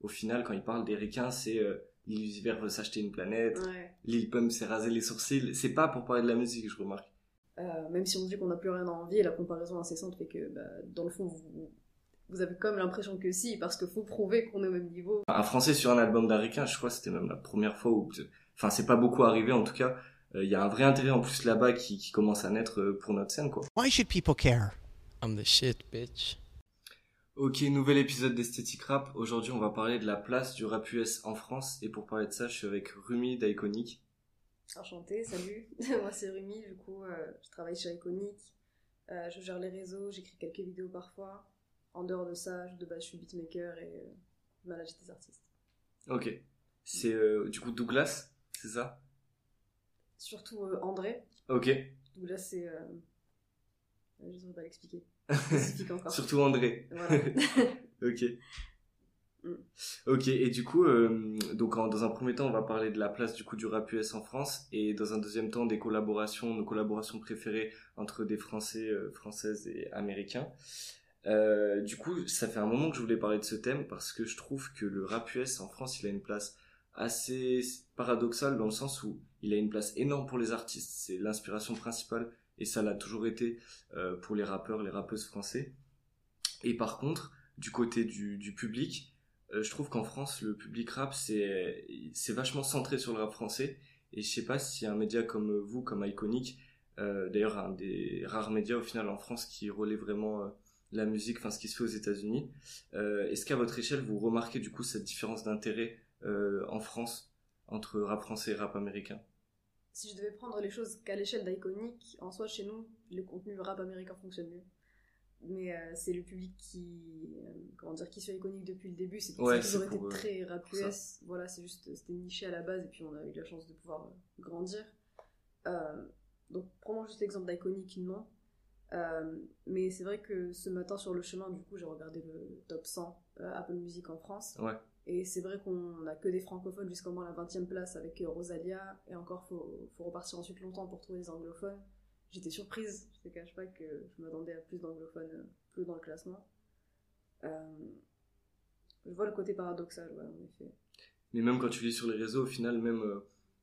au final, quand ils parlent des ricains, c'est euh, veut s'acheter une planète, Ouais. Lil Pump s'est rasé les sourcils. C'est pas pour parler de la musique, je remarque. Euh, même si on dit qu'on n'a plus rien à envier, la comparaison incessante fait que, bah, dans le fond, vous, vous avez quand même l'impression que si, parce qu'il faut prouver qu'on est au même niveau. Un français sur un album d'un ricain, je crois que c'était même la première fois où. Enfin, c'est pas beaucoup arrivé en tout cas. Euh, Il y a un vrai intérêt en plus là-bas qui, qui commence à naître euh, pour notre scène, quoi. Why should people care? I'm the shit, bitch. Ok, nouvel épisode d'Esthétique Rap. Aujourd'hui, on va parler de la place du rap US en France. Et pour parler de ça, je suis avec Rumi d'Iconic. Enchantée, salut. Moi, c'est Rumi, du coup, euh, je travaille chez Iconic. Euh, je gère les réseaux, j'écris quelques vidéos parfois. En dehors de ça, je- de base, je suis beatmaker et euh, des artistes. Ok. C'est euh, du coup Douglas, c'est ça? Surtout André. Ok. Douglas, c'est. Je ne saurais pas l'expliquer. Spécifique encore. Surtout André. Voilà. Ok. Mm. Ok, et du coup, euh, donc en- dans un premier temps, on va parler de la place du coup du rap US en France, et dans un deuxième temps, des collaborations, nos collaborations préférées entre des Français, euh, Françaises et Américains. Euh, du coup, ça fait un moment que je voulais parler de ce thème parce que je trouve que le rap US en France, il a une place assez paradoxale dans le sens où il a une place énorme pour les artistes, c'est l'inspiration principale et ça l'a toujours été euh, pour les rappeurs, les rappeuses français. Et par contre, du côté du, public, euh, je trouve qu'en France, le public rap, c'est vachement centré sur le rap français. Et je sais pas si un média comme vous, comme Iconic, euh, d'ailleurs un des rares médias au final en France qui relaie vraiment la musique, enfin ce qui se fait aux États-Unis, est-ce qu'à votre échelle vous remarquez du coup cette différence d'intérêt en France entre rap français et rap américain? Si je devais prendre les choses qu'à l'échelle d'Iconic, en soi, chez nous, le contenu rap américain fonctionne mieux. Mais euh, c'est le public qui, euh, comment dire, qui suit Iconic depuis le début. C'est Ouais, toujours été pour, euh, très rap. US. Voilà, c'est juste, c'était niché à la base et puis on a eu la chance de pouvoir euh, grandir. Donc, prenons juste l'exemple d'Iconic, non. Euh, mais c'est vrai que ce matin sur le chemin, du coup, j'ai regardé le top 100 euh, Apple Music en France. Ouais. Et c'est vrai qu'on n'a que des francophones jusqu'au moins la 20 e place avec euh, Rosalia. Et encore, faut, faut repartir ensuite longtemps pour trouver des anglophones. J'étais surprise, je te cache pas que je m'attendais à plus d'anglophones euh, plus dans le classement. Euh, je vois le côté paradoxal, en effet. Mais même quand tu lis sur les réseaux, au final, même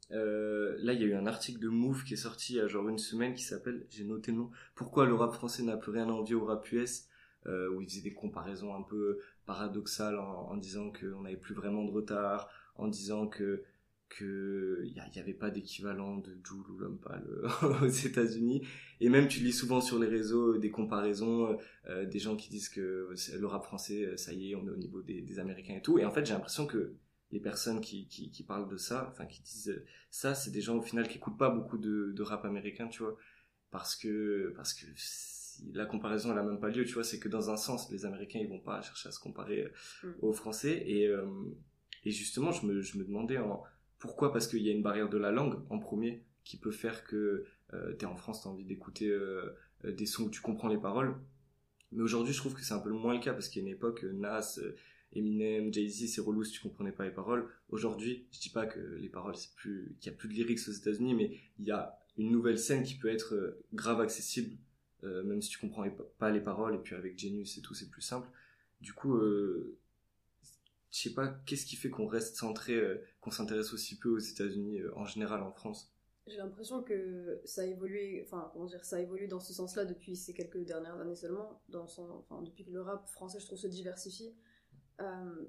là, il y a eu un article de Move qui est sorti il y a genre une semaine qui s'appelle, j'ai noté le nom, Pourquoi le rap français n'a plus rien à envier au rap US, où il faisait des comparaisons un peu paradoxales en, en disant qu'on n'avait plus vraiment de retard, en disant que que il y, avait pas d'équivalent de Joule ou l'homme pâle euh, aux États-Unis. Et même tu lis souvent sur les réseaux des comparaisons euh, des gens qui disent que le rap français euh, ça y est on est au niveau des, Américains et tout. Et en fait j'ai l'impression que les personnes qui, qui, parlent de ça, enfin qui disent euh, ça, c'est des gens au final qui écoutent pas beaucoup de, de rap américain, tu vois, parce que parce que la comparaison elle a même pas lieu, tu vois, c'est que dans un sens les Américains ils vont pas chercher à se comparer euh, Mm. aux Français et euh, et justement je me je me demandais en, pourquoi? Parce qu'il y a une barrière de la langue en premier qui peut faire que euh, t'es en France t'as envie d'écouter euh, des sons où tu comprends les paroles mais aujourd'hui je trouve que c'est un peu moins le cas parce qu'il y a une époque Nas Eminem, Jay-Z, c'est relou si tu comprenais pas les paroles. Aujourd'hui, je dis pas que les paroles, c'est plus, qu'il y a plus de lyrics aux États-Unis, mais il y a une nouvelle scène qui peut être grave accessible, euh, même si tu comprends pas les paroles, et puis avec Genius et tout, c'est plus simple. Du coup, euh, je sais pas, qu'est-ce qui fait qu'on reste centré, euh, qu'on s'intéresse aussi peu aux États-Unis, euh, en général en France? J'ai l'impression que ça a évolué, enfin, comment dire, ça a évolué dans ce sens-là depuis ces quelques dernières années seulement, dans son, enfin, depuis que le rap français, je trouve, se diversifie.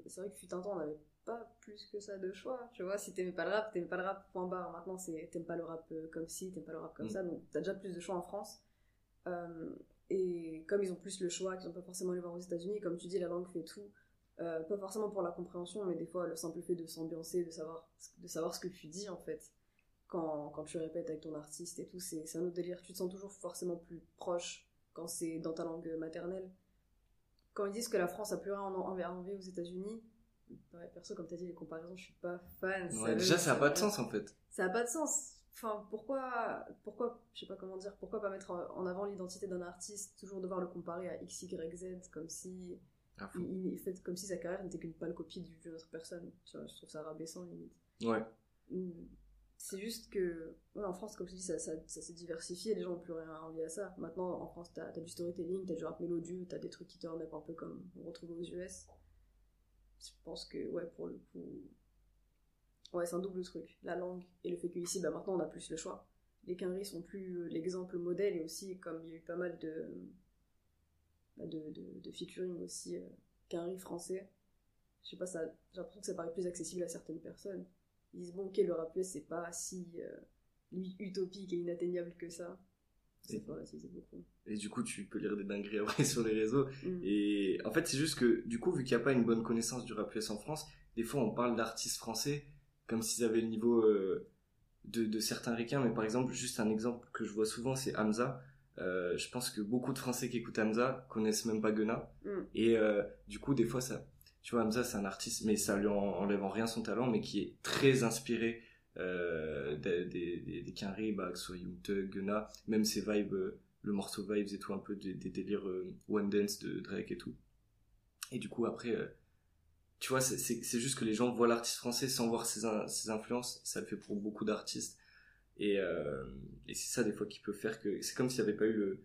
C'est vrai que fut un temps, on n'avait pas plus que ça de choix, tu vois, si t'aimais pas le rap, t'aimais pas le rap, point barre. Maintenant, c'est t'aimes pas le rap comme ci, t'aimes pas le rap comme Mm. ça, donc t'as déjà plus de choix en France. Euh, et comme ils ont plus le choix, qu'ils ont pas forcément les voir aux États-Unis, comme tu dis, la langue fait tout. Euh, pas forcément pour la compréhension, mais des fois le simple fait de s'ambiancer, de savoir, de savoir ce que tu dis en fait quand, quand tu répètes avec ton artiste et tout, c'est un autre délire. Tu te sens toujours forcément plus proche quand c'est dans ta langue maternelle. Quand ils disent que la France a plus rien en en- à envier aux États-Unis, ouais, perso, comme t'as dit, les comparaisons, je suis pas fan. Ouais, déjà, ça a pas de sens, en fait. Ça a pas de sens. Enfin, pourquoi, pourquoi, je sais pas comment dire, pourquoi pas mettre en avant l'identité d'un artiste, toujours devoir le comparer à X, Y, Z, comme si, faut- il, il fait comme si sa carrière n'était qu'une pâle copie du- d'une autre personne. Tu vois, je trouve ça rabaissant limite. Ouais. Mm. C'est juste que, ouais, en France, comme je dis, ça, ça, ça s'est diversifié, les gens n'ont plus rien à envier à ça. Maintenant, en France, t'as as du storytelling, t'as du rap mélodieux, t'as des trucs qui turn up un peu comme on retrouve aux US. je pense que, ouais, pour le coup. Ouais, c'est un double truc. La langue et le fait qu'ici, bah, maintenant, on a plus le choix. Les quinries sont plus euh, l'exemple modèle et aussi, comme il y a eu pas mal de. bah, de, de, de featuring aussi, euh, quinries français. Je sais pas, ça, j'ai l'impression que ça paraît plus accessible à certaines personnes. Ils disent, bon, ok, le rap US, c'est pas si euh, utopique et inatteignable que ça. Et- relativiser beaucoup. Et du coup, tu peux lire des dingueries après sur les réseaux. Mm. Et en fait, c'est juste que, du coup, vu qu'il n'y a pas une bonne connaissance du rap US en France, des fois, on parle d'artistes français comme s'ils avaient le niveau euh, de, de certains ricains. Mais par exemple, juste un exemple que je vois souvent, c'est Hamza. Euh, je pense que beaucoup de Français qui écoutent Hamza connaissent même pas Gunna. Mm. Et euh, du coup, des fois, ça, tu vois, Hamza, c'est un artiste, mais ça lui en- enlève en rien son talent, mais qui est très inspiré euh, des, des, des, Quinry, bah, que ce soit Young Thug, Gunna, même ses vibes, le morceau vibes et tout, un peu des, des délires One Dance de Drake et tout. Et du coup, après, tu vois, c'est- juste que les gens voient l'artiste français sans voir ses, ses influences, ça le fait pour beaucoup d'artistes. Et, euh, et c'est ça, des fois, qui peut faire que. C'est comme s'il n'y avait pas eu le.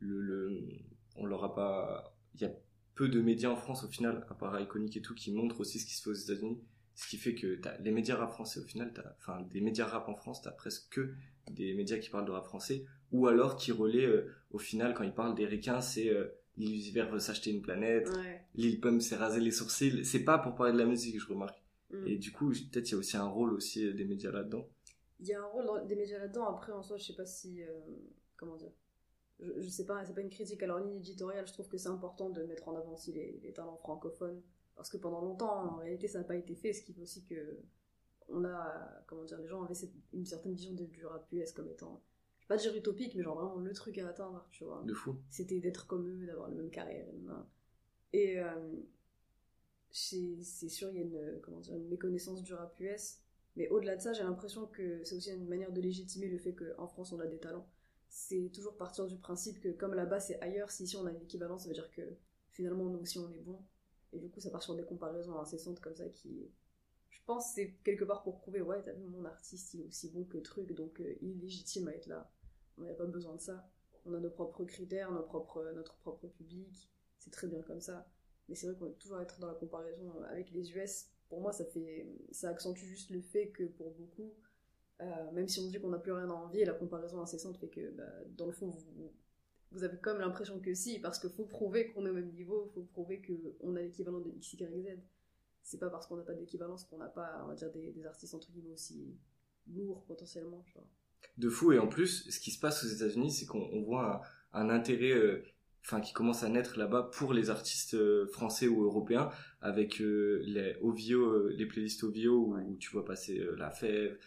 le, le on leur a pas. Il y a peu de médias en France, au final, à part Iconic et tout, qui montrent aussi ce qui se fait aux États-Unis. Ce qui fait que les médias rap français, au final, enfin, des médias rap en France, t'as presque que des médias qui parlent de rap français, ou alors qui relaient, euh, au final, quand ils parlent des ricains, c'est euh, Vert veut s'acheter une planète, Ouais. Lil Pump s'est rasé les sourcils. C'est pas pour parler de la musique, je remarque. Mm. Et du coup, peut-être il y a aussi un rôle aussi euh, des médias là-dedans. Il y a un rôle des médias là-dedans. Après, en soi, je sais pas si. euh, comment dire je, je sais pas, c'est pas une critique à leur ligne éditoriale. Je trouve que c'est important de mettre en avant aussi les, les talents francophones. Parce que pendant longtemps, en réalité, ça n'a pas été fait. Ce qui fait aussi que. On a. Comment dire Les gens avaient cette- une certaine vision de- du rap US comme étant. Pas dire utopique, mais genre vraiment le truc à atteindre, tu vois. De fou. c'était d'être comme eux, d'avoir la même carrière. Et, euh, c'est c'est sûr, il y a une, comment dire, une méconnaissance du rap US. Mais au-delà de ça, j'ai l'impression que c'est aussi une manière de légitimer le fait qu'en France, on a des talents. C'est toujours partir du principe que comme là-bas, c'est ailleurs, si ici on a une équivalence, ça veut dire que finalement, nous aussi, on est bon. Et du coup, ça part sur des comparaisons incessantes comme ça qui... Je pense que c'est quelque part pour prouver, ouais, t'as vu, mon artiste, il est aussi bon que truc, donc euh, il est légitime à être là. On n'a pas besoin de ça on a nos propres critères, nos propres, notre propre public, c'est très bien comme ça. Mais c'est vrai qu'on va toujours être dans la comparaison avec les US. Pour moi, ça fait, ça accentue juste le fait que pour beaucoup, euh, même si on dit qu'on n'a plus rien à envier, la comparaison incessante fait que, bah, dans le fond, vous, vous avez comme l'impression que si, parce qu'il faut prouver qu'on est au même niveau, il faut prouver qu'on a l'équivalent de X, Y, Z. C'est pas parce qu'on n'a pas d'équivalence qu'on n'a pas, on va dire, des, artistes entre guillemets aussi lourds potentiellement. De fou. Et en plus, ce qui se passe aux États-Unis, c'est qu'on on voit un, un intérêt, euh, enfin, qui commence à naître là-bas pour les artistes euh, français ou européens, avec euh, les OVO, euh, les playlists OVO où, tu vois passer La Fève,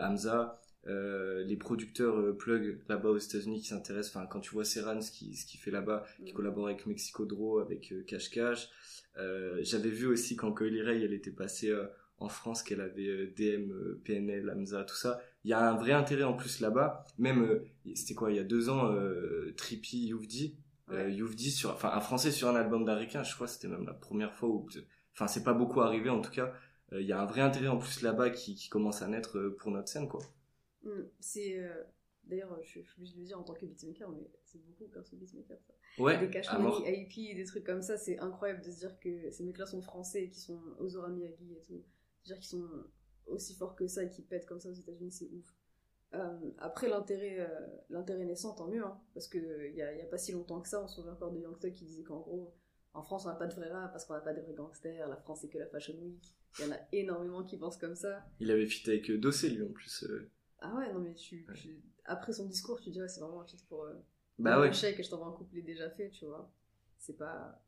Hamza, les producteurs plug là-bas aux États-Unis qui s'intéressent. Enfin, quand tu vois Serran, ce qu'il ce fait là-bas, qui collabore avec Mexico Draw, avec Cash Cash. J'avais vu aussi quand Coily Ray, elle était passée en France, qu'elle avait DM, PNL, Hamza, tout ça. Il y a un vrai intérêt en plus là-bas. Même, euh, c'était quoi, il y a deux ans, euh, Trippy Youvdi, euh, sur, enfin, un français sur un album d'Américain, je crois c'était même la première fois où, enfin, c'est pas beaucoup arrivé en tout cas. Euh, Il y a un vrai intérêt en plus là-bas qui, qui commence à naître euh, pour notre scène, quoi. Mm. C'est. D'ailleurs, je, suis obligée de le dire en tant que beatmaker, mais c'est beaucoup perso beatmaker ça. Ouais, des Cash Money, mort. IP, des trucs comme ça, c'est incroyable de se dire que ces mecs-là sont français et qui sont Ozora Miyagi et tout. C'est-à-dire qu'ils sont aussi forts que ça et qui pètent comme ça aux États-Unis, c'est ouf. Euh, après, l'intérêt euh, l'intérêt naissant, tant mieux, hein, parce qu'il n'y a, y a pas si longtemps que ça, on se souvient encore de Young Thug qui disait qu'en gros, en France, on n'a pas de vrai rap parce qu'on n'a pas de vrais gangsters, la France, c'est que la Fashion Week. Il y en a énormément qui pensent comme ça. Il avait fit avec euh, Dossé, lui, en plus. euh. Ah ouais, non, mais tu, Ouais. tu- après son discours, tu dirais c'est vraiment un feat pour. Bah ouais. un chèque et je t'envoie un couplet déjà fait, tu vois. C'est pas.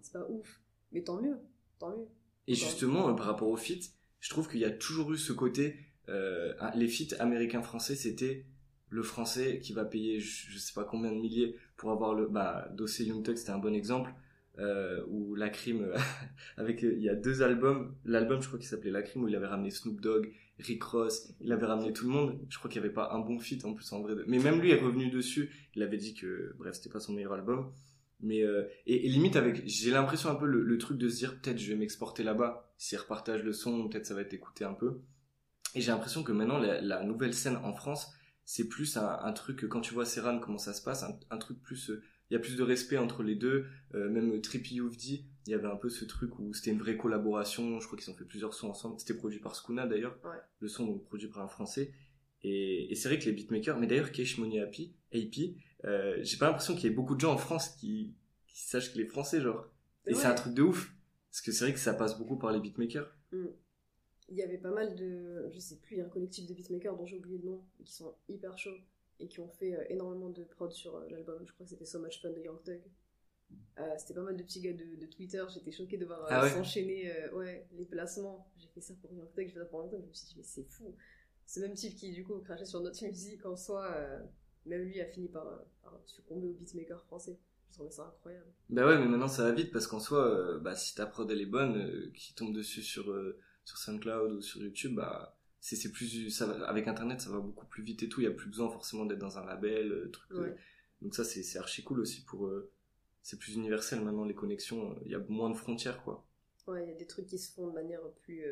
C'est pas ouf. Mais tant mieux, tant mieux. Et justement, par rapport aux feats, je trouve qu'il y a toujours eu ce côté. Euh, ah, les feats américains-français, c'était le français qui va payer je, sais pas combien de milliers pour avoir le. Bah, Dossé Young Thug, c'était un bon exemple. Euh, où la crime avec euh, il y a deux albums l'album je crois qu'il s'appelait la crime où il avait ramené Snoop Dogg Rick Ross il avait ramené tout le monde je crois qu'il n'y avait pas un bon feat en plus en vrai mais même lui est revenu dessus il avait dit que bref c'était pas son meilleur album mais euh, et, et limite avec j'ai l'impression un peu le, le truc de se dire peut-être je vais m'exporter là-bas s'ils repartagent le son peut-être ça va être écouté un peu et j'ai l'impression que maintenant la, la nouvelle scène en France c'est plus un, un truc quand tu vois Serran comment ça se passe un, un truc plus euh, il y a plus de respect entre les deux. Euh, même Trippy Youvdi, il y avait un peu ce truc où c'était une vraie collaboration. Je crois qu'ils ont fait plusieurs sons ensemble. C'était produit par Skuna d'ailleurs. Ouais. Le son donc, produit par un Français. Et, et c'est vrai que les beatmakers, mais d'ailleurs Cash Money Happy, AP, euh, j'ai pas l'impression qu'il y ait beaucoup de gens en France qui, qui sachent qu'il est français, genre. Et Ouais. c'est un truc de ouf. Parce que c'est vrai que ça passe beaucoup par les beatmakers. Il y avait pas mal de. Je sais plus, il y a un collectif de beatmakers dont j'ai oublié le nom, qui sont hyper chauds et qui ont fait euh, énormément de prod sur euh, l'album. Je crois que c'était So Much Fun de Young Thug. C'était pas mal de petits gars de, de Twitter. J'étais choquée de voir Ah ouais? s'enchaîner ouais, les placements. J'ai fait ça pour Young Thug, j'ai fait ça pour Young Thug. Je me suis dit, mais c'est fou. Ce même type qui, du coup, crachait sur notre musique en soi, même lui a fini par, euh, par succomber aux beatmakers français. Je trouvais ça incroyable. Bah ouais, mais maintenant ça va vite parce qu'en soi, euh, bah, si ta prod elle est bonne, euh, qui tombe dessus sur, euh, sur SoundCloud ou sur YouTube, bah, c'est, plus, ça va, avec internet ça va beaucoup plus vite et tout, il y a plus besoin forcément d'être dans un label, truc. Ouais. donc ça c'est, archi cool aussi pour, c'est plus universel maintenant les connexions, il y a moins de frontières quoi. Ouais, il y a des trucs qui se font de manière plus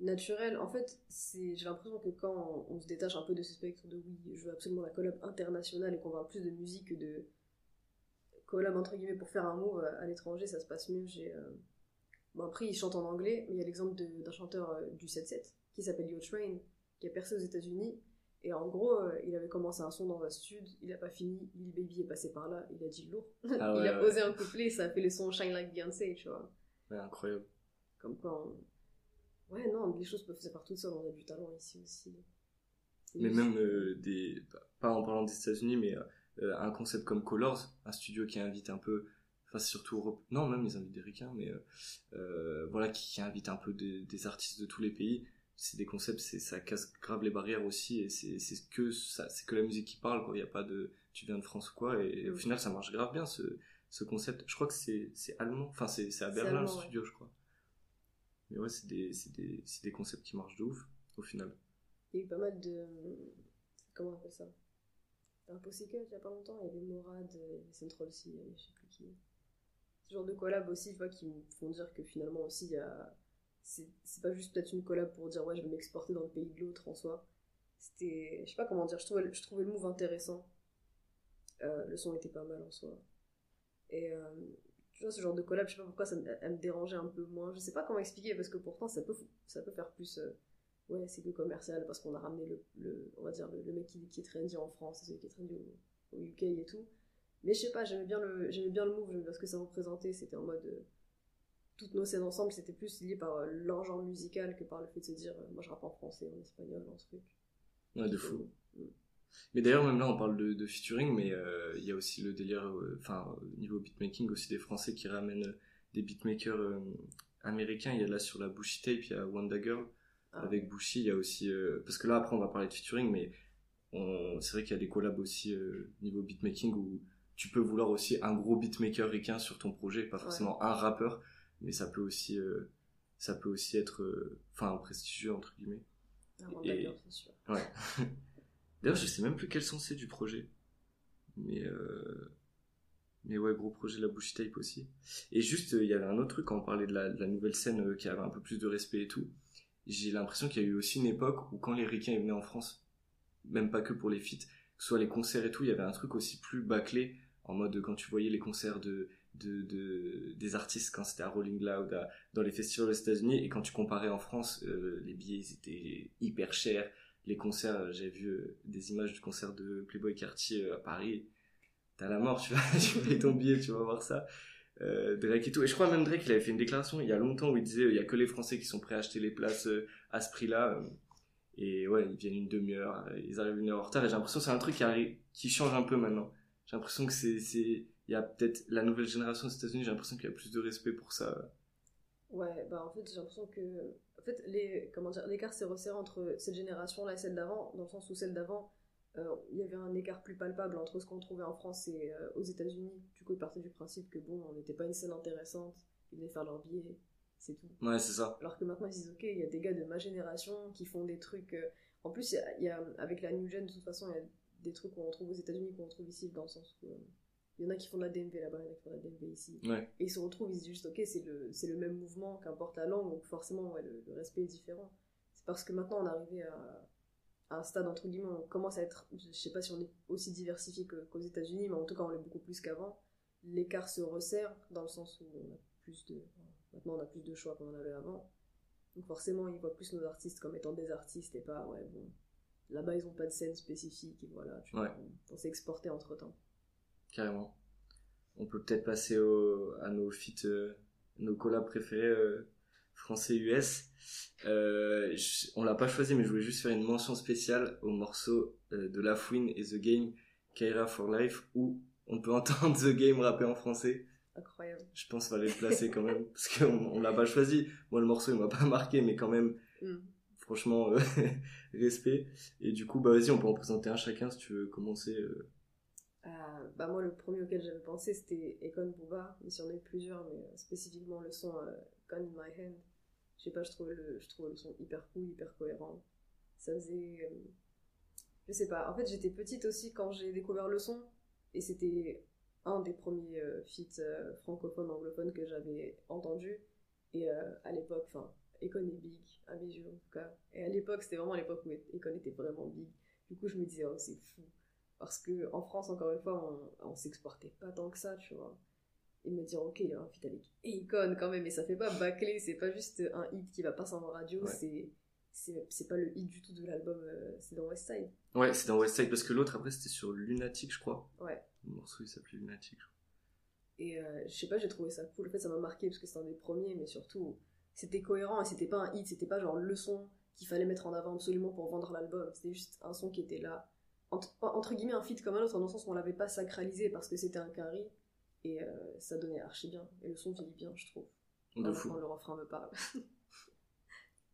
euh, naturelle. En fait, c'est, j'ai l'impression que quand on, on se détache un peu de ce spectre de oui, je veux absolument la collab internationale et qu'on parle plus de musique que de collab entre guillemets pour faire un move à, à l'étranger, ça se passe mieux. J'ai, euh, Bon, après, il chante en anglais, mais il y a l'exemple d'un chanteur euh, du 7-7 qui s'appelle Yo Train, qui a percé aux États-Unis. Et en gros, euh, il avait commencé un son dans un stud, il a pas fini, Lil Baby est passé par là, il a dit lourd. Ah il a ouais. posé un couplet, et ça a fait le son Shine Like Beyoncé, tu vois. Ouais, incroyable. Comme quoi, on- ouais, non, les choses peuvent se faire toutes seules, on a du talent ici aussi. Mais même euh, des, pas en parlant des États-Unis, mais euh, un concept comme Colors, un studio qui invite un peu, enfin c'est surtout Europe, non même ils invitent des ricains, mais euh, voilà qui, qui invite un peu des, des artistes de tous les pays. C'est des concepts, c'est ça casse grave les barrières aussi et c'est c'est que ça, c'est que la musique qui parle quoi. Il y a pas de, tu viens de France ou quoi et au Mm. final ça marche grave bien ce ce concept. Je crois que c'est c'est allemand, enfin c'est à Berlin allemand, le ouais. studio je crois. Mais ouais c'est des des des concepts qui marchent de ouf au final. Il y a eu pas mal de. Comment on appelle ça? Un Pussycat il y a pas longtemps, il y avait Morad, il y avait Central aussi, je sais plus qui. Ce genre de collab aussi, vois, qui me font dire que finalement aussi, il y a. C'est c'est pas juste peut-être une collab pour dire ouais, je vais m'exporter dans le pays de l'autre en soi. C'était. Je sais pas comment dire, je trouvais, je trouvais le move intéressant. Euh, le son était pas mal en soi. Et. euh, tu vois, ce genre de collab, je sais pas pourquoi ça me, elle me dérangeait un peu moins. Je sais pas comment expliquer parce que pourtant ça peut, ça peut faire plus. euh, ouais, c'est que commercial parce qu'on a ramené le, le- on va dire le, le mec qui, qui est trendy en France, celui qui est trendy au, au UK et tout. Mais je sais pas, j'aimais bien le, j'aimais bien le move, j'aimais bien ce que ça représentait. C'était en mode euh, toutes nos scènes ensemble, c'était plus lié par euh, leur genre musical que par le fait de se dire, euh, moi je rappe en français, en espagnol, en truc. Ouais, de fou. euh, Mais d'ailleurs, même là, on parle de, de featuring, mais euh, il y a aussi le délire, euh, enfin, au niveau beatmaking, aussi des Français qui ramènent euh, des beatmakers américains. Il y a là sur la Bushy Tape, il y a Wonder Girl ah, avec Bushy. Il y a aussi, parce que là, après, on va parler de featuring, mais c'est vrai qu'il y a des collabs aussi euh, niveau beatmaking où tu peux vouloir aussi un gros beatmaker ricain sur ton projet, pas forcément un rappeur, mais ça peut aussi, euh, ça peut aussi être, euh, enfin, prestigieux entre guillemets. un Wonder et- Girl, c'est sûr. Ouais. D'ailleurs, je sais même plus quel sens c'est du projet. Mais, euh... mais ouais, gros projet, la Bushy Tape aussi. Et juste, euh, il y avait un autre truc quand on parlait de la, de nouvelle scène euh, qui avait un peu plus de respect et tout. J'ai l'impression qu'il y a eu aussi une époque où quand les ricains venaient en France, même pas que pour les feats, que ce soit les concerts et tout, il y avait un truc aussi plus bâclé, en mode quand tu voyais les concerts de, de, de- des artistes quand c'était à Rolling Loud, à- dans les festivals aux États-Unis, et quand tu comparais en France, les billets étaient hyper chers. Les concerts, euh, j'ai vu euh, des images du concert de Playboy Cartier euh, à Paris. T'as la mort, tu vas, tu payes ton billet, tu vas voir ça. Drake et tout. Et je crois même Drake, il avait fait une déclaration il y a longtemps où il disait il y a que les Français qui sont prêts à acheter les places à ce prix-là. Et ouais, ils viennent une demi-heure, ils arrivent une heure en retard. Et j'ai l'impression que c'est un truc qui, change un peu maintenant. J'ai l'impression que c'est, c'est, il y a peut-être la nouvelle génération aux États-Unis. J'ai l'impression qu'il y a plus de respect pour ça. Ouais, bah en fait, j'ai l'impression que. En fait, les, comment dire, l'écart s'est resserré entre cette génération-là et celle d'avant, dans le sens où celle d'avant, euh, il y avait un écart plus palpable entre ce qu'on trouvait en France et euh, aux États-Unis. Du coup, ils partaient du principe que bon, on n'était pas une scène intéressante, ils venaient faire leur billet, c'est tout. Ouais, c'est ça. Alors que maintenant, ils se disent, ok, il y a des gars de ma génération qui font des trucs. euh, En plus, y a, y a- avec la New Gen, de toute façon, il y a des trucs qu'on retrouve aux États-Unis qu'on retrouve ici, dans le sens où. Il y en a qui font de la DMV là-bas, il y en a qui font de la DMV ici. Ouais. Et ils se retrouvent, ils se disent juste, ok, c'est le, c'est le même mouvement, qu'importe la langue, donc forcément, ouais, le, le respect est différent. C'est parce que maintenant, on est arrivé à, un stade entre guillemets, on commence à être, je sais pas si on est aussi diversifié qu'aux États-Unis, mais en tout cas on l'est beaucoup plus qu'avant. L'écart se resserre dans le sens où on a plus de, maintenant on a plus de choix qu'on en avait avant. Donc forcément ils voient plus nos artistes comme étant des artistes et pas ouais bon. Là-bas ils ont pas de scène spécifique et voilà, tu vois, Ouais. on, on s'est exporté entre temps. Carrément. On peut peut-être passer au, à nos feats, euh, nos collabs préférés euh, français-US. Euh, je- on l'a pas choisi, mais je voulais juste faire une mention spéciale au morceau euh, de La Fouine et The Game, Kaira for Life, où on peut entendre The Game rapper en français. Incroyable. Je pense qu'il fallait le placer quand même, parce qu'on on l'a pas choisi. Moi, le morceau, il m'a pas marqué, mais quand même, Hmm. franchement, euh, respect. Et du coup, bah vas-y, on peut en présenter un chacun si tu veux commencer. euh. Euh, bah moi le premier auquel j'avais pensé c'était Econ Booba, il y en a eu plusieurs, mais euh, spécifiquement le son euh, in My Hand. Je sais pas, je trouvais le, je trouvais le son hyper cool, hyper cohérent. Ça faisait... euh, je sais pas, en fait j'étais petite aussi quand j'ai découvert le son, et c'était un des premiers euh, feats francophones, anglophones que j'avais entendu. Et à l'époque, enfin, Econ est big, à mes yeux en tout cas. Et à l'époque, c'était vraiment l'époque où Econ était vraiment big. Du coup, je me disais, oh, c'est fou. Parce que en France, encore une fois, on, on s'exportait pas tant que ça, tu vois. Et me dire, ok, il y a un feat avec Akon quand même, et ça fait pas bâcler, c'est pas juste un hit qui va passer en radio, Ouais. c'est c'est pas le hit du tout de l'album, euh, c'est dans West Side. Ouais, c'est dans West Side, parce que l'autre, après, c'était sur Lunatic, je crois. Ouais. Le morceau, il s'appelait Lunatic, je crois. Et euh, je sais pas, j'ai trouvé ça cool. En fait, ça m'a marqué parce que c'était un des premiers, mais surtout, c'était cohérent et c'était pas un hit, c'était pas genre le son qu'il fallait mettre en avant absolument pour vendre l'album. C'était juste un son qui était là. Entre, entre guillemets, un feat comme un autre, dans le sens où on l'avait pas sacralisé parce que c'était un carry et euh, ça donnait archi bien. Et le son vieillit bien, je trouve. De Enfin, fou. quand le refrain me parle.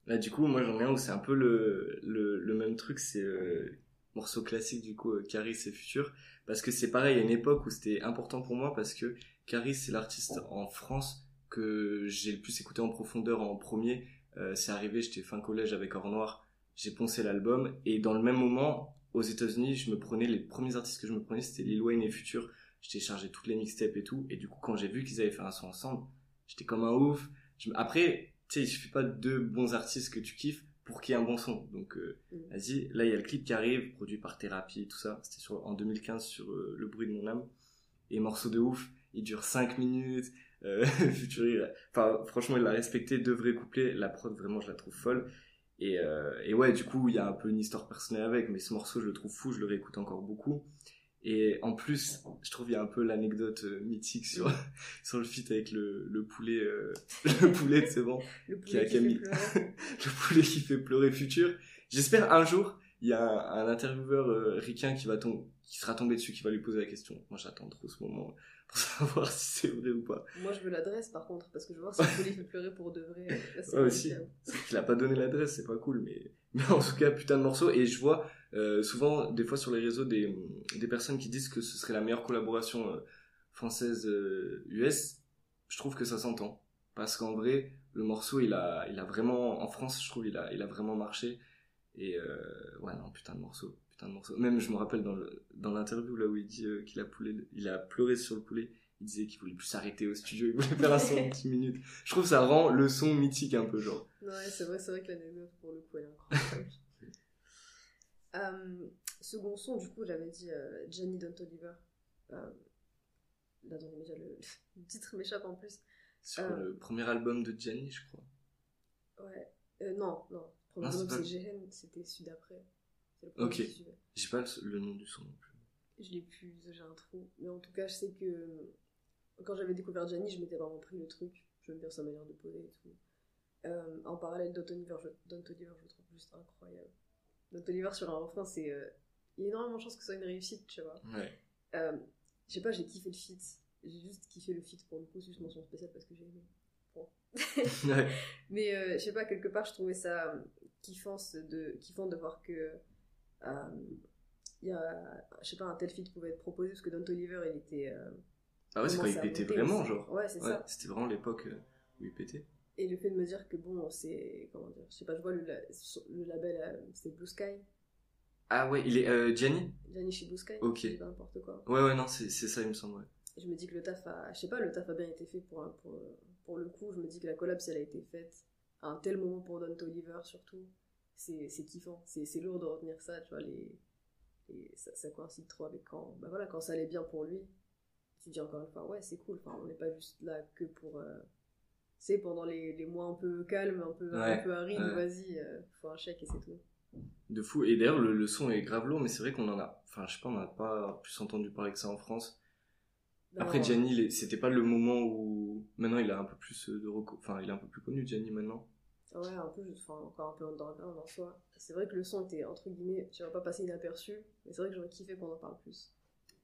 Là, du coup, moi, j'en ai un où c'est un peu le, le, le même truc, c'est euh, morceau classique, du coup, euh, Caris et Futur. Parce que c'est pareil, à une époque où c'était important pour moi, parce que Caris, c'est l'artiste en France que j'ai le plus écouté en profondeur en premier. Euh, c'est arrivé, j'étais fin collège avec Or Noir, j'ai poncé l'album, et dans le même moment, aux États-Unis, je me prenais, les premiers artistes que je me prenais, c'était Lil Wayne et Futur. Je téléchargeais toutes les mixtapes et tout, et du coup, quand j'ai vu qu'ils avaient fait un son ensemble, j'étais comme un ouf. Je Après, tu sais, il suffit pas de deux bons artistes que tu kiffes pour qu'il y ait un bon son. Donc, euh, Mm. vas-y. Là, il y a le clip qui arrive, produit par Thérapie, tout ça. C'était en 2015 sur euh, Le bruit de mon âme. Et morceau de ouf. Il dure 5 minutes. Euh, Futur, il a- enfin, franchement, il l'a respecté. Deux vrais couplets. La prod, vraiment, je la trouve folle. Et, euh, et ouais, du coup, il y a un peu une histoire personnelle avec, mais ce morceau, je le trouve fou, je le réécoute encore beaucoup. Et en plus, je trouve il y a un peu l'anecdote euh, mythique sur, sur le feat avec le, le poulet, euh, le poulet de c'est bon, Qui a Camille. le poulet qui fait pleurer futur. J'espère un jour, il y a un, un intervieweur euh, ricain qui va tom- qui sera tombé dessus, qui va lui poser la question. Moi, j'attends trop ce moment pour savoir si c'est vrai ou pas. Moi, je veux l'adresse par contre, parce que je veux voir si poulet fait pleurer pour de vrai. Là, Ouais, aussi. C'est qu'il a pas donné l'adresse, c'est pas cool, mais, mais en tout cas, putain de morceau. Et je vois euh, souvent, des fois sur les réseaux, des, des personnes qui disent que ce serait la meilleure collaboration euh, française-US. je trouve que ça s'entend. Parce qu'en vrai, le morceau, il a, il a vraiment, en France, je trouve, il a, il a vraiment marché. Et euh, ouais, non, putain de morceau. Putain de morceau. Même, je me rappelle dans le- dans l'interview là où il dit euh, qu'il a, poulé- il a pleuré sur le poulet. Il disait qu'il voulait plus s'arrêter au studio, il voulait faire un son de 10 minutes. Je trouve que ça rend le son mythique un peu, genre. Ouais, c'est vrai, c'est vrai que l'anecdote pour le coup elle est incroyable. Euh, second son, du coup, j'avais dit euh, Oliver. Euh, là, dans les médias, le, le titre m'échappe en plus. Sur le premier album de Gianni, je crois. Ouais. Non, non. Le premier album, c'est Gehen, c'était celui d'après. C'est le premier Ok. suivait. J'ai pas le, le nom du son non plus. Je l'ai plus, j'ai un trou. Mais en tout cas, je sais que quand j'avais découvert Gianni, je m'étais vraiment pris le truc. J'aime bien sa manière de poser et tout. Euh, en parallèle, Don Oliver, je, Don Oliver, je le trouve juste incroyable. Don Oliver sur un refrain, c'est. euh, il y a énormément de chances que ce soit une réussite, tu vois. Ouais. Euh, je sais pas, j'ai kiffé le feat. J'ai juste kiffé le feat pour le coup, c'est juste mention spéciale parce que j'ai aimé. Bon. ouais. Mais je sais pas, quelque part, je trouvais ça kiffant de, kiffant de voir que. Euh, il y a, je sais pas, un tel feat pouvait être proposé parce que Don Oliver, il était. euh, Ah ouais, c'est quand il pétait vraiment, genre. Ouais, c'est Ouais, ça. c'était vraiment l'époque euh, où il pétait. Et le fait de me dire que bon, c'est. Comment dire Je sais pas, je vois le, la- le label, c'est Blue Sky. Ah ouais, il est euh, Gianni? Gianni chez Blue Sky. Ok. Je dis pas n'importe quoi. Ouais, ouais, non, c'est ça, il me semble, ouais. Et je me dis que le taf a. Je sais pas, le taf a bien été fait pour, pour, pour le coup. Je me dis que la collab, si elle a été faite à un tel moment pour Don Oliver, surtout. C'est c'est kiffant. C'est c'est lourd de retenir ça, tu vois, les, les- ça, ça coïncide trop avec quand, bah voilà, quand ça allait bien pour lui. Tu dis encore une fois, ouais, c'est cool, enfin, on n'est pas juste là que pour. euh, c'est pendant les, les mois un peu calmes, un peu, un peu arides, ouais. vas-y, euh, faut un chèque et c'est tout. De fou. Et d'ailleurs, le, le son est grave lourd, mais c'est vrai qu'on en a. Enfin, je sais pas, on n'a pas plus entendu parler que ça en France. Après, Gianni, c'était pas le moment où. Maintenant, il a un peu plus de. reco- Enfin, il est un peu plus connu, Gianni, maintenant. Ouais, un peu, enfin, encore un peu underground en soi. C'est vrai que le son était, entre guillemets, tu vas pas passer inaperçu, mais c'est vrai que j'aurais kiffé qu'on en parle plus.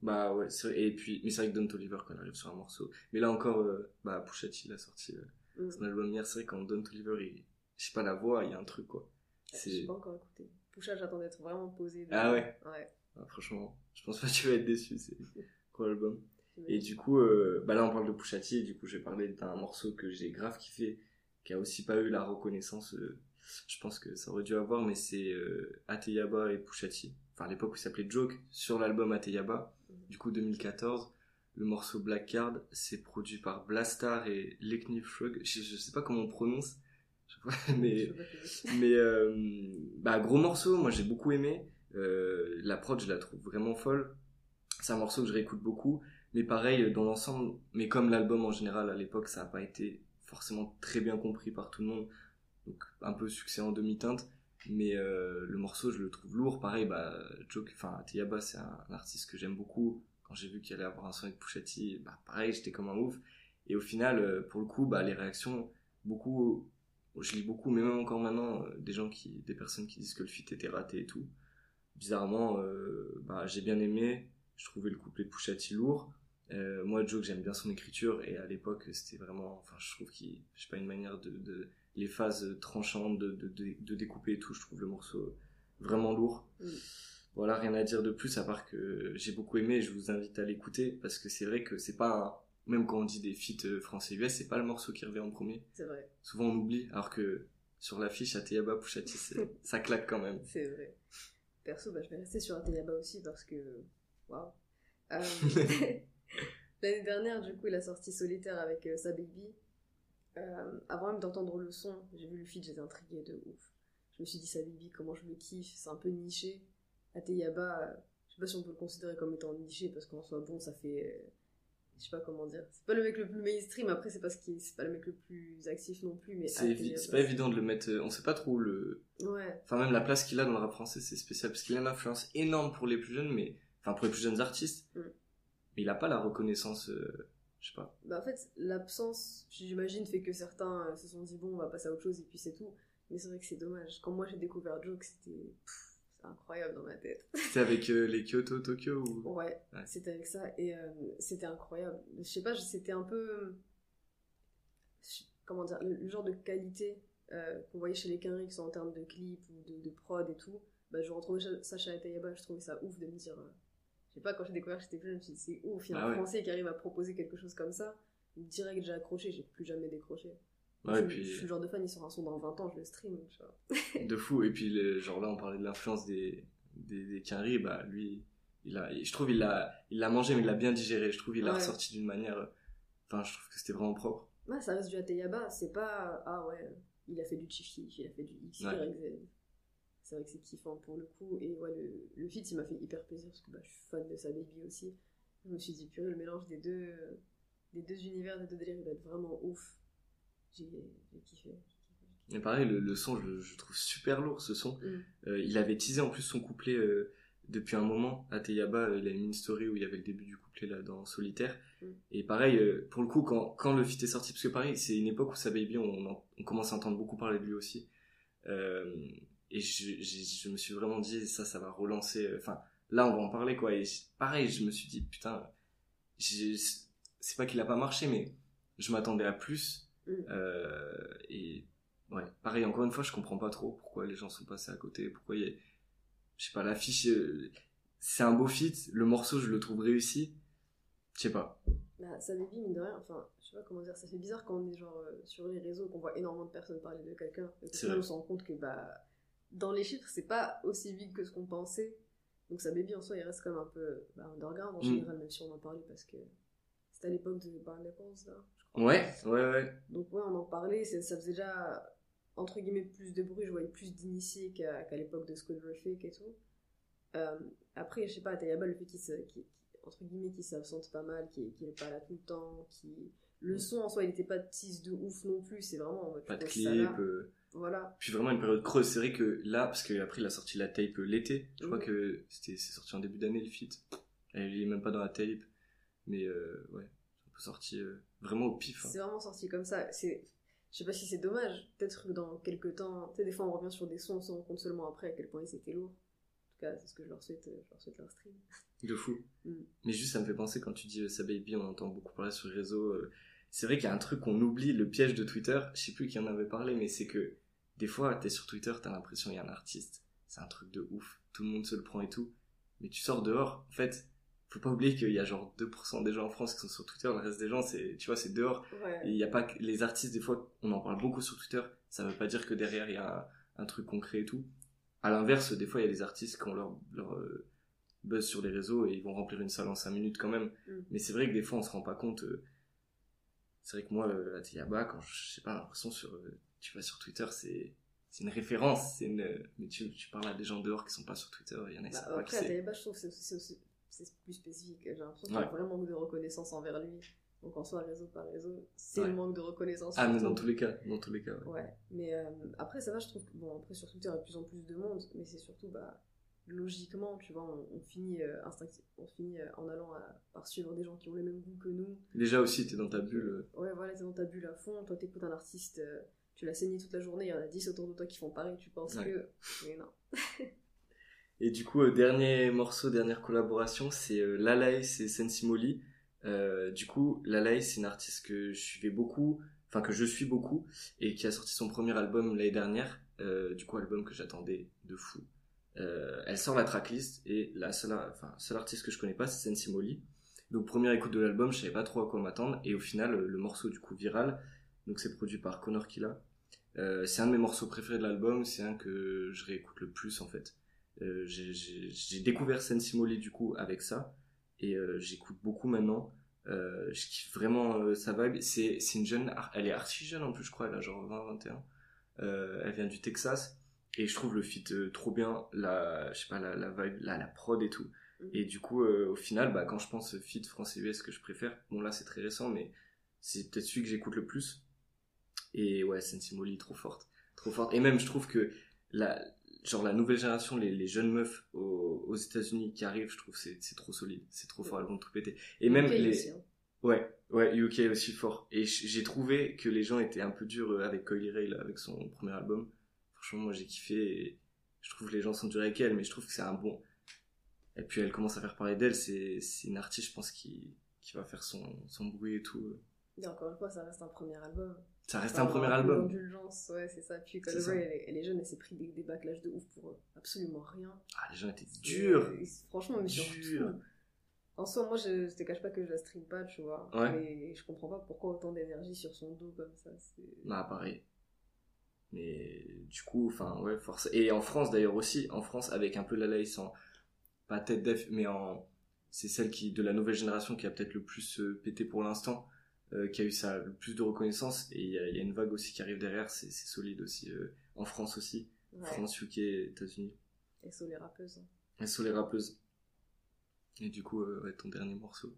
Bah ouais, c'est vrai. Et puis, mais c'est vrai que Don Toliver, quand il arrive sur un morceau. Mais là encore, euh, bah, Pusha T, il a sorti euh, Mm. son album hier. C'est vrai, quand Don Toliver, il. Je sais pas, la voix, il y a un truc, quoi. Je C'est. sais pas encore écouté. Poucha, j'attends d'être vraiment posé. Ah ouais Ouais. Ah, franchement, je pense pas que tu vas être déçu, c'est gros album. Et du coup, euh, bah là on parle de Pusha T, et du coup je vais parler d'un morceau que j'ai grave kiffé, qui a aussi pas eu la reconnaissance, euh, je pense que ça aurait dû avoir, mais c'est euh, Ateyaba et Pusha T. Enfin à l'époque où il s'appelait Joke, sur l'album Ateyaba, Mhm. du coup 2014. Le morceau Black Card, c'est produit par Blastar et Lekni Frog. Je, je sais pas comment on prononce, mais mais euh, bah gros morceau, moi j'ai beaucoup aimé. Euh, la prod je la trouve vraiment folle. C'est un morceau que je réécoute beaucoup, mais pareil dans l'ensemble, mais comme l'album en général à l'époque ça n'a pas été forcément très bien compris par tout le monde, donc un peu succès en demi-teinte. Mais euh, le morceau je le trouve lourd, pareil bah Joke, enfin Tiyaba c'est un, artiste que j'aime beaucoup. Quand j'ai vu qu'il allait avoir un son avec Pusha T, bah pareil j'étais comme un ouf. Et au final euh, pour le coup bah les réactions beaucoup je lis beaucoup, mais même encore maintenant, euh, des gens qui, des personnes qui disent que le feat était raté et tout. Bizarrement, bah, j'ai bien aimé. Je trouvais le couplet de Pusha T lourd. Euh, moi, Joe, j'aime bien son écriture et à l'époque, c'était vraiment, enfin, je trouve qu'il, je sais pas, une manière de, de les phases tranchantes, de, de, découper et tout. Je trouve le morceau vraiment lourd. Mm. Voilà, rien à dire de plus à part que j'ai beaucoup aimé. et Je vous invite à l'écouter parce que c'est vrai que c'est pas, même quand on dit des feats français-US, c'est pas le morceau qui revient en premier C'est vrai, souvent on oublie, alors que sur l'affiche Ateyaba c'est- ça claque quand même. c'est vrai. Perso, bah, je vais rester sur Ateyaba aussi parce que. Waouh. L'année dernière, du coup, il a sorti Solitaire avec euh, sa baby. Euh, avant même d'entendre le son, j'ai vu le feed, j'étais intriguée de ouf. Je me suis dit, sa baby, comment je le kiffe, c'est un peu niché. Ateyaba, euh, je sais pas si on peut le considérer comme étant niché parce qu'en soit bon, ça fait. euh, je sais pas comment dire. C'est pas le mec le plus mainstream, après, c'est qu'il c'est pas le mec le plus actif non plus, mais. C'est évi- pas évident de le mettre, on sait pas trop le, Ouais, enfin même la place qu'il a dans le rap français, c'est spécial parce qu'il a une influence énorme pour les plus jeunes, mais enfin pour les plus jeunes artistes, Mm. Mais il a pas la reconnaissance, euh, je sais pas. Bah en fait, l'absence, j'imagine, fait que certains euh, se sont dit bon, on va passer à autre chose et puis c'est tout. Mais c'est vrai que c'est dommage. Quand moi j'ai découvert Joke, c'était incroyable dans ma tête. C'était avec euh, les Kyoto Tokyo ou? Ouais, Ouais. c'était avec ça et euh, c'était incroyable. Je sais pas, c'était un peu. Comment dire, le, le genre de qualité qu'on voyait chez les Kenrix en termes de clips ou de, de prod et tout. Bah, je retrouvais ça chez Atayaba, je trouvais ça ouf de me dire. Je sais pas, quand j'ai découvert que j'étais plus jeune, je me suis dit c'est ouf, il y a Ah un ouais. français qui arrive à proposer quelque chose comme ça. Direct, j'ai accroché, j'ai plus jamais décroché. Ouais, je, et puis je suis le genre de fan, il sort un son dans 20 ans, je le stream. Tu vois. de fou. Et puis le- genre là, on parlait de l'influence des des, des bah lui, il a, je trouve il l'a, il l'a mangé, mais il l'a bien digéré. Je trouve il l'a Ouais. ressorti d'une manière, enfin je trouve que c'était vraiment propre. Ouais, ça reste du Ateyaba, c'est pas. Ah ouais, il a fait du Chief il a fait du X, Y. Z. C'est vrai que c'est kiffant pour le coup. Et ouais, le, le feat, il m'a fait hyper plaisir parce que bah, je suis fan de sa baby aussi. Je me suis dit, purée, le mélange des deux, des deux univers, des deux délires, il va être vraiment ouf. J'ai kiffé. Et pareil, le, le son, je, je trouve super lourd ce son. Mm. Euh, il avait teasé en plus son couplet euh, depuis un moment. À Teyaba, euh, il a mis une story où il y avait le début du couplet là dans Solitaire. Mm. Et pareil, euh, pour le coup, quand, quand le feat est sorti, parce que pareil, c'est une époque où sa baby, on, on commence à entendre beaucoup parler de lui aussi. Et je, je me suis vraiment dit, ça, ça va relancer. euh, Enfin, là, on va en parler quoi. Et pareil, je me suis dit, putain, c'est pas qu'il a pas marché, mais je m'attendais à plus. Mm. Euh, et ouais, pareil, encore une fois, je comprends pas trop pourquoi les gens sont passés à côté, pourquoi il y a, je sais pas, l'affiche, euh, c'est un beau feat, le morceau, je le trouve réussi, je sais pas. Bah, sa baby, mine de rien, enfin, je sais pas comment dire, ça fait bizarre quand on est genre euh, sur les réseaux, qu'on voit énormément de personnes parler de quelqu'un, et que on se rend compte que bah, dans les chiffres, c'est pas aussi vite que ce qu'on pensait. Donc sa baby en soi, il reste comme un peu bah, underground en Mm. général, même si on en parlait parce que c'était à l'époque de Barnacles, là. je crois. Ouais, ouais, ouais. Donc ouais, on en parlait, ça faisait déjà entre guillemets plus de bruit, je voyais plus d'initiés qu'à l'époque de School Fake et tout. Euh, après, je sais pas, Tayaba, le fait qu'il entre guillemets, qu'il s'absente pas mal, qu'il qu'il est pas là tout le temps, qui le son en soi, il était pas tease de ouf non plus, c'est vraiment Pas de ça clip. euh, Voilà. Puis vraiment une période creuse. C'est vrai que là, parce qu'après il a sorti la tape euh, l'été, je crois que c'était c'est sorti en début d'année le feat. Elle est même pas dans la tape. Mais euh, ouais, c'est un peu sorti euh, vraiment au pif. hein. C'est vraiment sorti comme ça. C'est, je sais pas si c'est dommage. Peut-être que dans quelques temps, tu sais, des fois on revient sur des sons, on se rend compte seulement après à quel point ils étaient lourds. En tout cas, c'est ce que je leur souhaite, je leur souhaite leur stream. De fou. Mm. Mais juste, ça me fait penser quand tu dis euh, sa baby, on entend beaucoup parler sur les réseaux. C'est vrai qu'il y a un truc qu'on oublie, le piège de Twitter. Je sais plus qui en avait parlé, mais c'est que des fois, t'es sur Twitter, t'as l'impression qu'il y a un artiste. C'est un truc de ouf. Tout le monde se le prend et tout. Mais tu sors dehors, en fait, faut pas oublier qu'il y a genre 2% des gens en France qui sont sur Twitter. Le reste des gens, c'est, tu vois, c'est dehors. Ouais. Et il y a pas que les artistes, des fois, on en parle beaucoup sur Twitter. Ça veut pas dire que derrière, il y a un, un truc concret et tout. À l'inverse, des fois, il y a des artistes qui ont leur, leur euh, buzz sur les réseaux et ils vont remplir une salle en 5 minutes quand même. Mm. Mais c'est vrai que des fois, on se rend pas compte. euh, c'est vrai que moi, euh, la Tiyaba, quand je, je sais pas, l'impression sur, euh, tu vas sur Twitter, c'est, c'est une référence. C'est une, mais tu, tu parles à des gens dehors qui sont pas sur Twitter, il y en a qui Bah, savent pas après, je trouve que c'est aussi- c'est plus spécifique. J'ai l'impression qu'il y a Ouais. un vrai manque de reconnaissance envers lui. Donc en soi, réseau par réseau, c'est Ouais. le manque de reconnaissance. Ah, mais dans tous les cas, dans tous les cas, ouais. Ouais, mais euh, après, ça va, je trouve que, bon, après, sur Twitter, il y a de plus en plus de monde, mais c'est surtout, bah, logiquement, tu vois, on, on finit, euh, on finit euh, en allant à, par suivre des gens qui ont les mêmes goûts que nous. Déjà aussi, t'es dans ta bulle. euh, Ouais, voilà, t'es dans ta bulle à fond, toi, t'écoutes un artiste, euh, tu l'as saigné toute la journée, il y en a 10 autour de toi qui font pareil, tu penses Ouais. que. Mais non. Et du coup, euh, dernier morceau, dernière collaboration, c'est euh, Lalaï, c'est Sensimoli. Euh, du coup, Lalaï, c'est une artiste que je suivais beaucoup, enfin que je suis beaucoup, et qui a sorti son premier album l'année dernière. Euh, du coup, album que j'attendais de fou. Euh, elle sort la tracklist et la seule, artiste que je connais pas, c'est Sensimoli. Donc première écoute de l'album, je savais pas trop à quoi m'attendre, et au final, le morceau du coup viral, donc c'est produit par Connor Killa. Euh, c'est un de mes morceaux préférés de l'album, c'est un que je réécoute le plus en fait. Euh, j'ai- découvert Sensimoli du coup avec ça et j'écoute beaucoup maintenant. Je kiffe vraiment sa vibe. C'est une jeune, elle est archi jeune en plus je crois, elle a genre 20-21. Euh, elle vient du Texas et je trouve le feat euh, trop bien, la, je sais pas, la, la vibe, la, la prod et tout. Mhm. Et du coup, euh, au final, bah, quand je pense feat français-US que je préfère, bon là c'est très récent, mais c'est peut-être celui que j'écoute le plus. Et ouais, Sensimoli, trop forte. Trop forte. Et même, je trouve que la, genre la nouvelle génération, les, les jeunes meufs aux, aux États-Unis qui arrivent, je trouve c'est c'est trop solide, c'est trop fort, elles vont tout péter. Et même Ok, les, aussi, hein. ouais, ouais, UK aussi fort. Et j'ai trouvé que les gens étaient un peu durs euh, avec Coily Ray là, avec son premier album. Franchement, moi j'ai kiffé. Et je trouve que les gens sont durs avec elle, mais je trouve que c'est un bon. Et puis elle commence à faire parler d'elle. C'est une artiste, je pense, qui qui va faire son son bruit et tout. Et encore une fois, ça reste un premier album. Ça reste un premier album. d'indulgence, ouais, c'est ça. Puis Color elle, elle est jeune, elle s'est pris des, des backlash de ouf pour euh, absolument rien. Ah, les gens étaient durs. Et- et franchement, mais Dur. surtout. En soi, moi, je, je te cache pas que je la stream pas, tu vois. Ouais. Mais je comprends pas pourquoi autant d'énergie sur son dos comme ça. Non, pareil. Mais du coup, enfin, ouais, force. Et en France d'ailleurs aussi, en France, avec un peu la laïs en. Pas tête def, mais en. C'est celle qui, de la nouvelle génération qui a peut-être le plus euh, pété pour l'instant, euh, qui a eu ça, le plus de reconnaissance. Et il y, a- il y a une vague aussi qui arrive derrière, c'est solide aussi. euh, en France aussi. Ouais. France, UK, États-Unis. Et sur les rappeuses. hein. Elles sont les rappeuses. Et du coup, ouais, ton dernier morceau.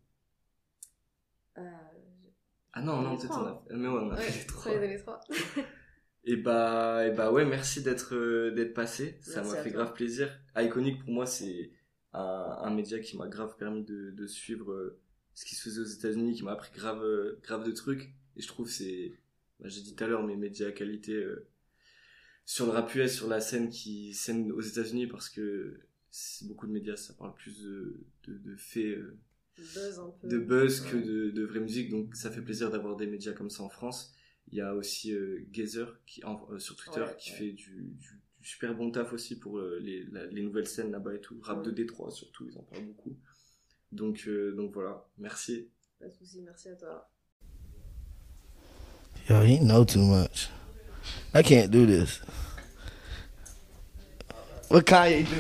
Ah non, non, peut-être on a. Mais ouais, on a ouais, fait les trois. Et bah, et bah ouais, merci d'être euh, d'être passé. Ça m'a fait toi. grave plaisir. Iconic pour moi, c'est un, un média qui m'a grave permis de, de suivre euh, ce qui se faisait aux États-Unis, qui m'a appris grave euh, grave de trucs. Et je trouve c'est, bah, j'ai dit tout à l'heure, mes médias à qualité euh, sur le rap US, sur la scène qui scène aux États-Unis, parce que c'est- beaucoup de médias, ça parle plus de de, de faits. euh, Buzz un peu. de buzz que Ouais. de, de vraie musique donc ça fait plaisir d'avoir des médias comme ça en France il y a aussi euh, Gazer qui en- euh, sur Twitter Ouais, qui ouais. fait du, du- du super bon taf aussi pour euh, les, la- les nouvelles scènes là-bas et tout rap Ouais. de Détroit surtout ils en parlent beaucoup donc euh, donc voilà merci Pas de soucis, merci à toi. Yo, he know too much. I can't do this. What Kanye do?